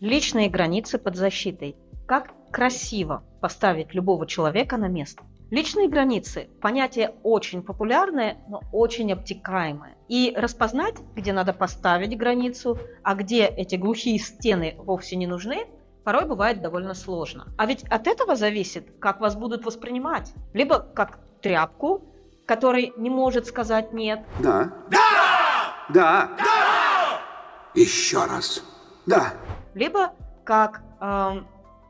Личные границы под защитой. Как красиво поставить любого человека на место. Личные границы – понятие очень популярное, но очень обтекаемое. И распознать, где надо поставить границу, а где эти глухие стены вовсе не нужны, порой бывает довольно сложно. А ведь от этого зависит, как вас будут воспринимать. Либо как тряпку, который не может сказать «нет». Да. Да! Да! Да! Еще раз. Да. Либо как э,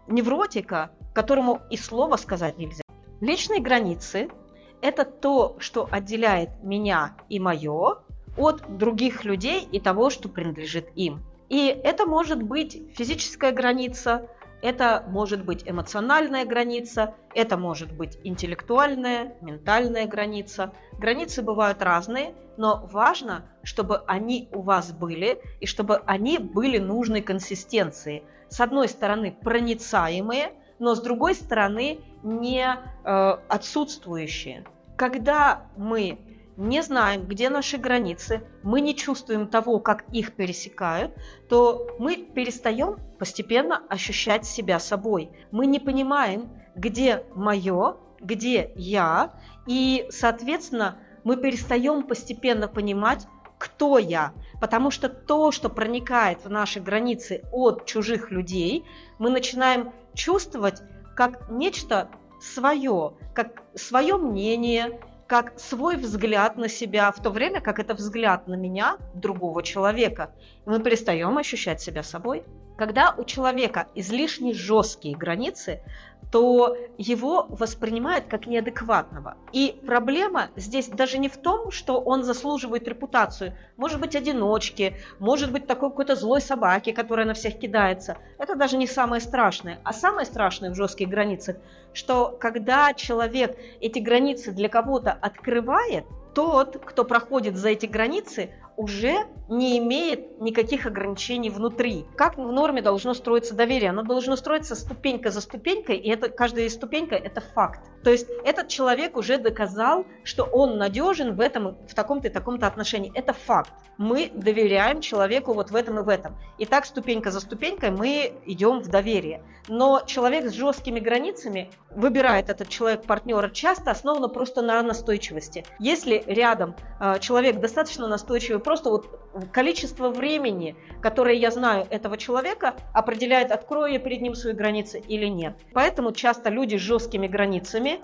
невротика, которому и слова сказать нельзя. Личные границы – это то, что отделяет меня и мое от других людей и того, что принадлежит им. И это может быть физическая граница, это может быть эмоциональная граница, это может быть интеллектуальная, ментальная граница. Границы бывают разные, но важно, чтобы они у вас были и чтобы они были нужной консистенции. С одной стороны, проницаемые, но с другой стороны, не э, отсутствующие. Когда мы не знаем, где наши границы, мы не чувствуем того, как их пересекают, то мы перестаем постепенно ощущать себя собой. Мы не понимаем, где мое, где я, и, соответственно, мы перестаем постепенно понимать, кто я. Потому что то, что проникает в наши границы от чужих людей, мы начинаем чувствовать как нечто свое, как свое мнение, как свой взгляд на себя, в то время как это взгляд на меня, другого человека. И мы перестаем ощущать себя собой. Когда у человека излишне жесткие границы, то его воспринимают как неадекватного. И проблема здесь даже не в том, что он заслуживает репутацию. Может быть, одиночки, может быть, такой какой-то злой собаки, которая на всех кидается. Это даже не самое страшное. А самое страшное в жестких границах, что когда человек эти границы для кого-то открывает, тот, кто проходит за эти границы, уже не имеет никаких ограничений внутри. Как в норме должно строиться доверие? Оно должно строиться ступенька за ступенькой, и это, каждая ступенька – это факт. То есть этот человек уже доказал, что он надежен в этом, в таком-то и таком-то отношении. Это факт. Мы доверяем человеку вот в этом и в этом. И так ступенька за ступенькой мы идем в доверие. Но человек с жесткими границами выбирает этот человек партнера часто основано просто на настойчивости. Если рядом э, человек достаточно настойчивый, просто вот количество времени, которое я знаю этого человека, определяет, открою я перед ним свои границы или нет. Поэтому часто люди с жесткими границами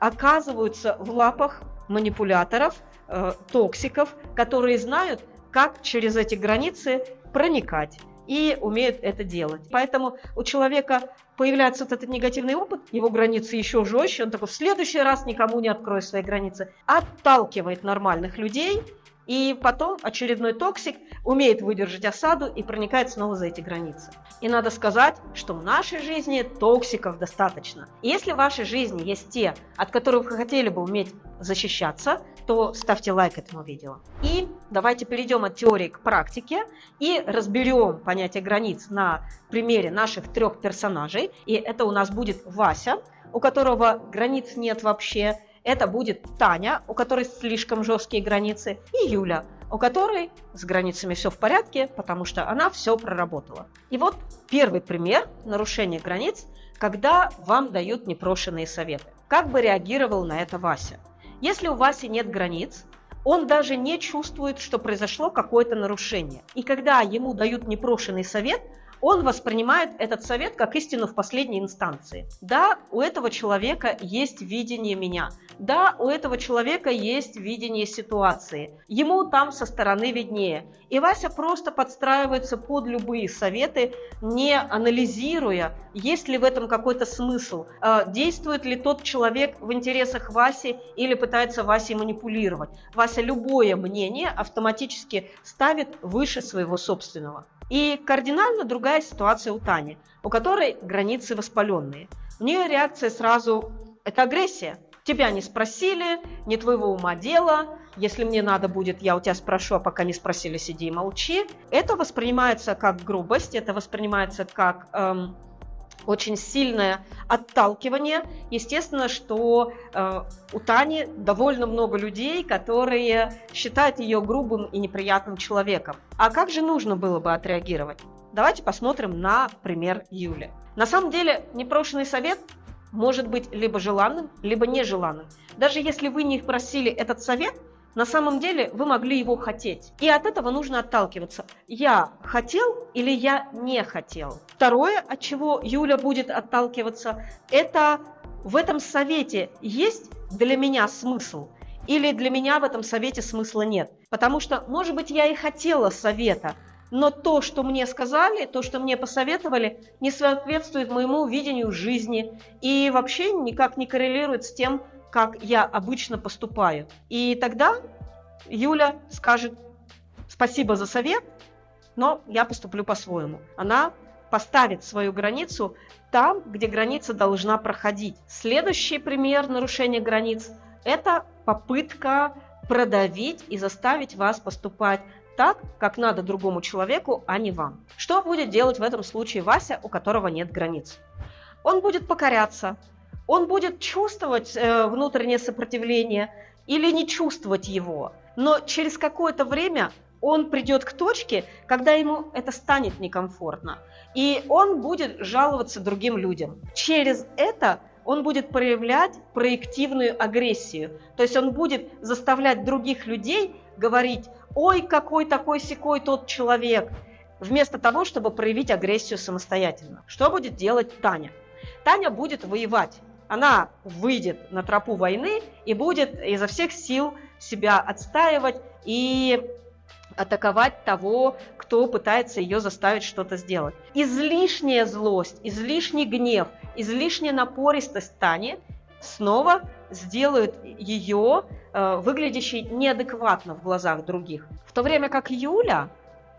оказываются в лапах манипуляторов, э, токсиков, которые знают, как через эти границы проникать и умеют это делать. Поэтому у человека появляется вот этот негативный опыт, его границы еще жестче, он такой, в следующий раз никому не открою свои границы, отталкивает нормальных людей, и потом очередной токсик умеет выдержать осаду и проникает снова за эти границы. И надо сказать, что в нашей жизни токсиков достаточно. И если в вашей жизни есть те, от которых вы хотели бы уметь защищаться, то ставьте лайк этому видео. И давайте перейдем от теории к практике и разберем понятие границ на примере наших трех персонажей. И это у нас будет Вася, у которого границ нет вообще, это будет Таня, у которой слишком жесткие границы, и Юля, у которой с границами все в порядке, потому что она все проработала. И вот первый пример нарушения границ, когда вам дают непрошенные советы. Как бы реагировал на это Вася? Если у Васи нет границ, он даже не чувствует, что произошло какое-то нарушение. И когда ему дают непрошенный совет – он воспринимает этот совет как истину в последней инстанции. Да, у этого человека есть видение меня. Да, у этого человека есть видение ситуации. Ему там со стороны виднее. И Вася просто подстраивается под любые советы, не анализируя, есть ли в этом какой-то смысл, а, действует ли тот человек в интересах Васи или пытается Васе манипулировать. Вася любое мнение автоматически ставит выше своего собственного. И кардинально другая ситуация у Тани, у которой границы воспаленные. У нее реакция сразу – это агрессия. Тебя не спросили, не твоего ума дело. Если мне надо будет, я у тебя спрошу, а пока не спросили, сиди и молчи. Это воспринимается как грубость, это воспринимается как эм, очень сильное отталкивание. Естественно, что э, у Тани довольно много людей, которые считают ее грубым и неприятным человеком. А как же нужно было бы отреагировать? давайте посмотрим на пример Юли. На самом деле, непрошенный совет может быть либо желанным, либо нежеланным. Даже если вы не просили этот совет, на самом деле вы могли его хотеть. И от этого нужно отталкиваться. Я хотел или я не хотел. Второе, от чего Юля будет отталкиваться, это в этом совете есть для меня смысл или для меня в этом совете смысла нет. Потому что, может быть, я и хотела совета, но то, что мне сказали, то, что мне посоветовали, не соответствует моему видению жизни и вообще никак не коррелирует с тем, как я обычно поступаю. И тогда Юля скажет спасибо за совет, но я поступлю по-своему. Она поставит свою границу там, где граница должна проходить. Следующий пример нарушения границ – это попытка продавить и заставить вас поступать так, как надо другому человеку, а не вам. Что будет делать в этом случае Вася, у которого нет границ? Он будет покоряться, он будет чувствовать э, внутреннее сопротивление или не чувствовать его. Но через какое-то время он придет к точке, когда ему это станет некомфортно. И он будет жаловаться другим людям. Через это он будет проявлять проективную агрессию. То есть он будет заставлять других людей говорить, ой, какой такой секой тот человек, вместо того, чтобы проявить агрессию самостоятельно. Что будет делать Таня? Таня будет воевать она выйдет на тропу войны и будет изо всех сил себя отстаивать и атаковать того, кто пытается ее заставить что-то сделать. Излишняя злость, излишний гнев, излишняя напористость Тани снова сделают ее э, выглядящей неадекватно в глазах других. В то время как Юля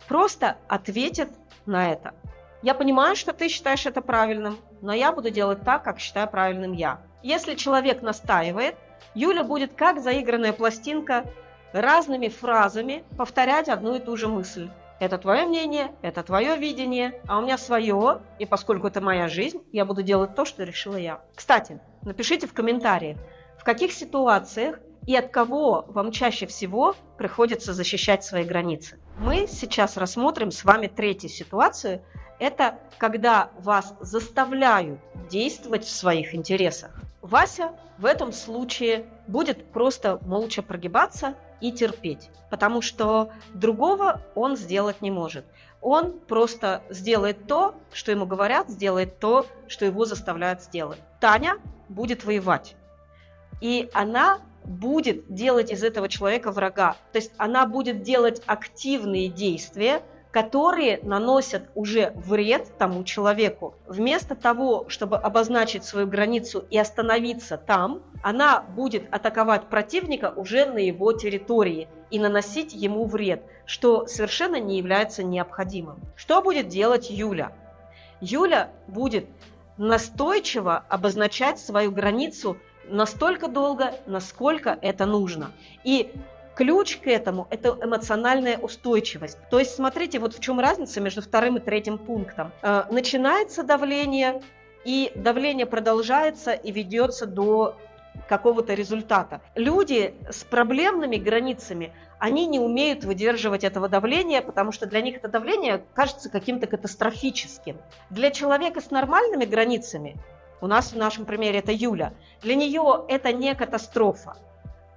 просто ответит на это. Я понимаю, что ты считаешь это правильным, но я буду делать так, как считаю правильным я. Если человек настаивает, Юля будет как заигранная пластинка разными фразами повторять одну и ту же мысль. Это твое мнение, это твое видение, а у меня свое, и поскольку это моя жизнь, я буду делать то, что решила я. Кстати, напишите в комментариях, в каких ситуациях и от кого вам чаще всего приходится защищать свои границы. Мы сейчас рассмотрим с вами третью ситуацию – это когда вас заставляют действовать в своих интересах. Вася в этом случае будет просто молча прогибаться и терпеть, потому что другого он сделать не может. Он просто сделает то, что ему говорят, сделает то, что его заставляют сделать. Таня будет воевать. И она будет делать из этого человека врага. То есть она будет делать активные действия, которые наносят уже вред тому человеку. Вместо того, чтобы обозначить свою границу и остановиться там, она будет атаковать противника уже на его территории и наносить ему вред, что совершенно не является необходимым. Что будет делать Юля? Юля будет настойчиво обозначать свою границу настолько долго, насколько это нужно. И Ключ к этому – это эмоциональная устойчивость. То есть, смотрите, вот в чем разница между вторым и третьим пунктом. Э, начинается давление, и давление продолжается и ведется до какого-то результата. Люди с проблемными границами, они не умеют выдерживать этого давления, потому что для них это давление кажется каким-то катастрофическим. Для человека с нормальными границами, у нас в нашем примере это Юля, для нее это не катастрофа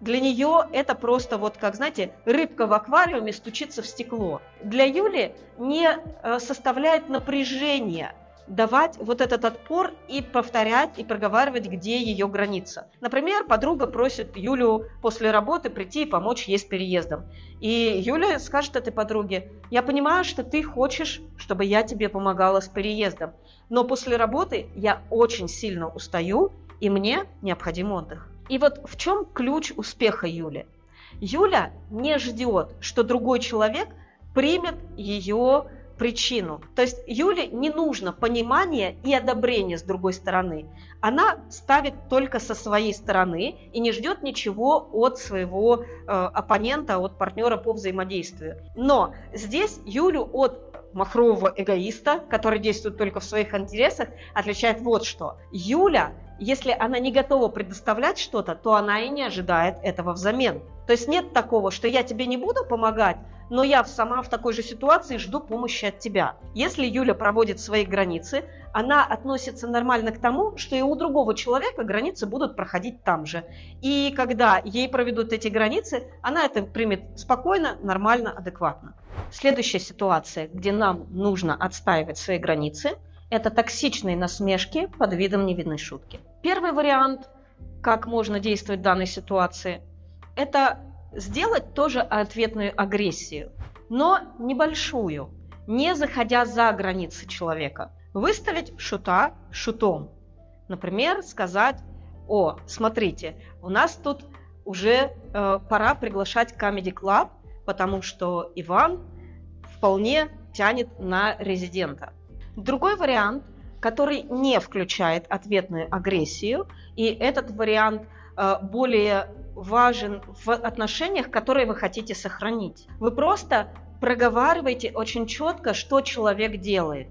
для нее это просто вот, как, знаете, рыбка в аквариуме стучится в стекло. Для Юли не э, составляет напряжения давать вот этот отпор и повторять, и проговаривать, где ее граница. Например, подруга просит Юлю после работы прийти и помочь ей с переездом. И Юля скажет этой подруге, я понимаю, что ты хочешь, чтобы я тебе помогала с переездом, но после работы я очень сильно устаю, и мне необходим отдых. И вот в чем ключ успеха Юли? Юля не ждет, что другой человек примет ее причину. То есть Юле не нужно понимание и одобрение с другой стороны. Она ставит только со своей стороны и не ждет ничего от своего э, оппонента, от партнера по взаимодействию. Но здесь Юлю от махрового эгоиста, который действует только в своих интересах, отличает вот что. Юля если она не готова предоставлять что-то, то она и не ожидает этого взамен. То есть нет такого, что я тебе не буду помогать, но я сама в такой же ситуации жду помощи от тебя. Если Юля проводит свои границы, она относится нормально к тому, что и у другого человека границы будут проходить там же. И когда ей проведут эти границы, она это примет спокойно, нормально, адекватно. Следующая ситуация, где нам нужно отстаивать свои границы, это токсичные насмешки под видом невинной шутки. Первый вариант, как можно действовать в данной ситуации, это сделать тоже ответную агрессию, но небольшую, не заходя за границы человека. Выставить шута шутом. Например, сказать, о, смотрите, у нас тут уже э, пора приглашать Comedy Club, потому что Иван вполне тянет на резидента. Другой вариант, который не включает ответную агрессию, и этот вариант э, более важен в отношениях, которые вы хотите сохранить. Вы просто проговариваете очень четко, что человек делает.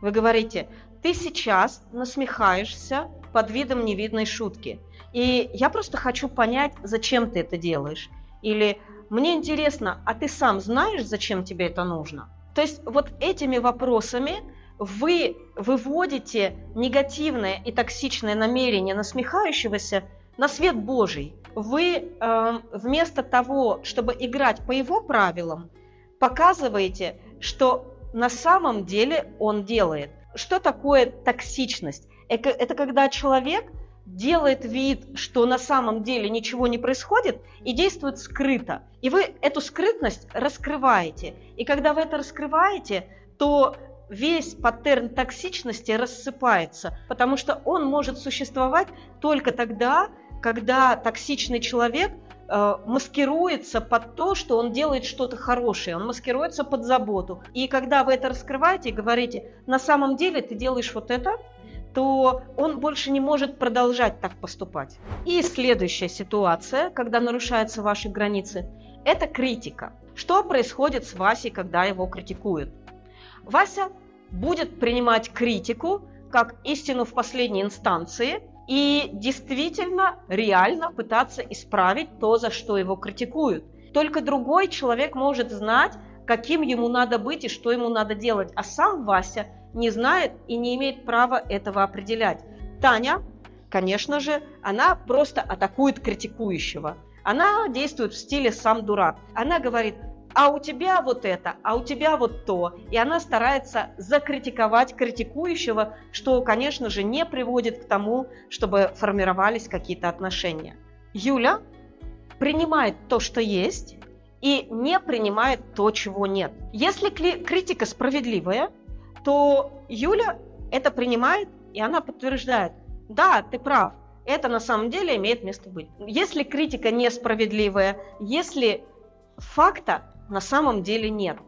Вы говорите, ты сейчас насмехаешься под видом невидной шутки. И я просто хочу понять, зачем ты это делаешь. Или мне интересно, а ты сам знаешь, зачем тебе это нужно? То есть вот этими вопросами вы выводите негативное и токсичное намерение насмехающегося на свет Божий вы э, вместо того, чтобы играть по его правилам, показываете, что на самом деле он делает. Что такое токсичность? Это, это когда человек делает вид, что на самом деле ничего не происходит и действует скрыто. И вы эту скрытность раскрываете. И когда вы это раскрываете, то весь паттерн токсичности рассыпается, потому что он может существовать только тогда, когда токсичный человек э, маскируется под то, что он делает что-то хорошее, он маскируется под заботу. И когда вы это раскрываете и говорите, на самом деле ты делаешь вот это, то он больше не может продолжать так поступать. И следующая ситуация, когда нарушаются ваши границы, это критика. Что происходит с Васей, когда его критикуют? Вася будет принимать критику как истину в последней инстанции – и действительно реально пытаться исправить то, за что его критикуют. Только другой человек может знать, каким ему надо быть и что ему надо делать, а сам Вася не знает и не имеет права этого определять. Таня, конечно же, она просто атакует критикующего. Она действует в стиле «сам дурак». Она говорит – а у тебя вот это, а у тебя вот то. И она старается закритиковать критикующего, что, конечно же, не приводит к тому, чтобы формировались какие-то отношения. Юля принимает то, что есть, и не принимает то, чего нет. Если критика справедливая, то Юля это принимает, и она подтверждает, да, ты прав, это на самом деле имеет место быть. Если критика несправедливая, если факта на самом деле нет,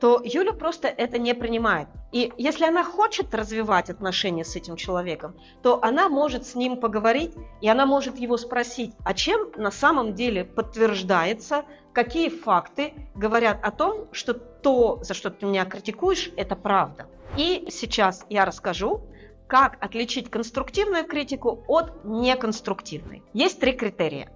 то Юля просто это не принимает. И если она хочет развивать отношения с этим человеком, то она может с ним поговорить, и она может его спросить, а чем на самом деле подтверждается, какие факты говорят о том, что то, за что ты меня критикуешь, это правда. И сейчас я расскажу, как отличить конструктивную критику от неконструктивной. Есть три критерия.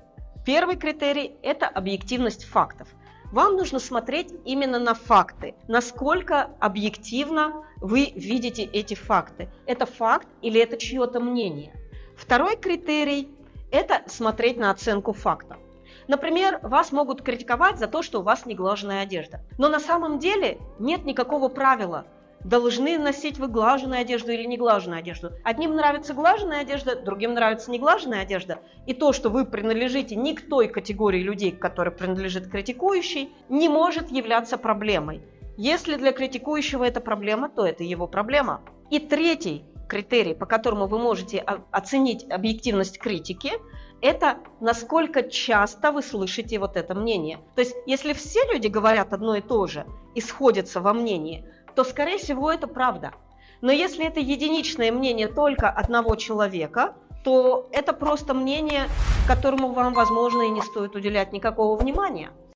Первый критерий – это объективность фактов. Вам нужно смотреть именно на факты, насколько объективно вы видите эти факты. Это факт или это чье-то мнение. Второй критерий – это смотреть на оценку фактов. Например, вас могут критиковать за то, что у вас неглаженная одежда. Но на самом деле нет никакого правила – должны носить вы глаженную одежду или неглаженную одежду. Одним нравится глаженная одежда, другим нравится неглаженная одежда. И то, что вы принадлежите не к той категории людей, к которой принадлежит критикующий, не может являться проблемой. Если для критикующего это проблема, то это его проблема. И третий критерий, по которому вы можете оценить объективность критики, это насколько часто вы слышите вот это мнение. То есть, если все люди говорят одно и то же и сходятся во мнении, то, скорее всего, это правда. Но если это единичное мнение только одного человека, то это просто мнение, которому вам, возможно, и не стоит уделять никакого внимания.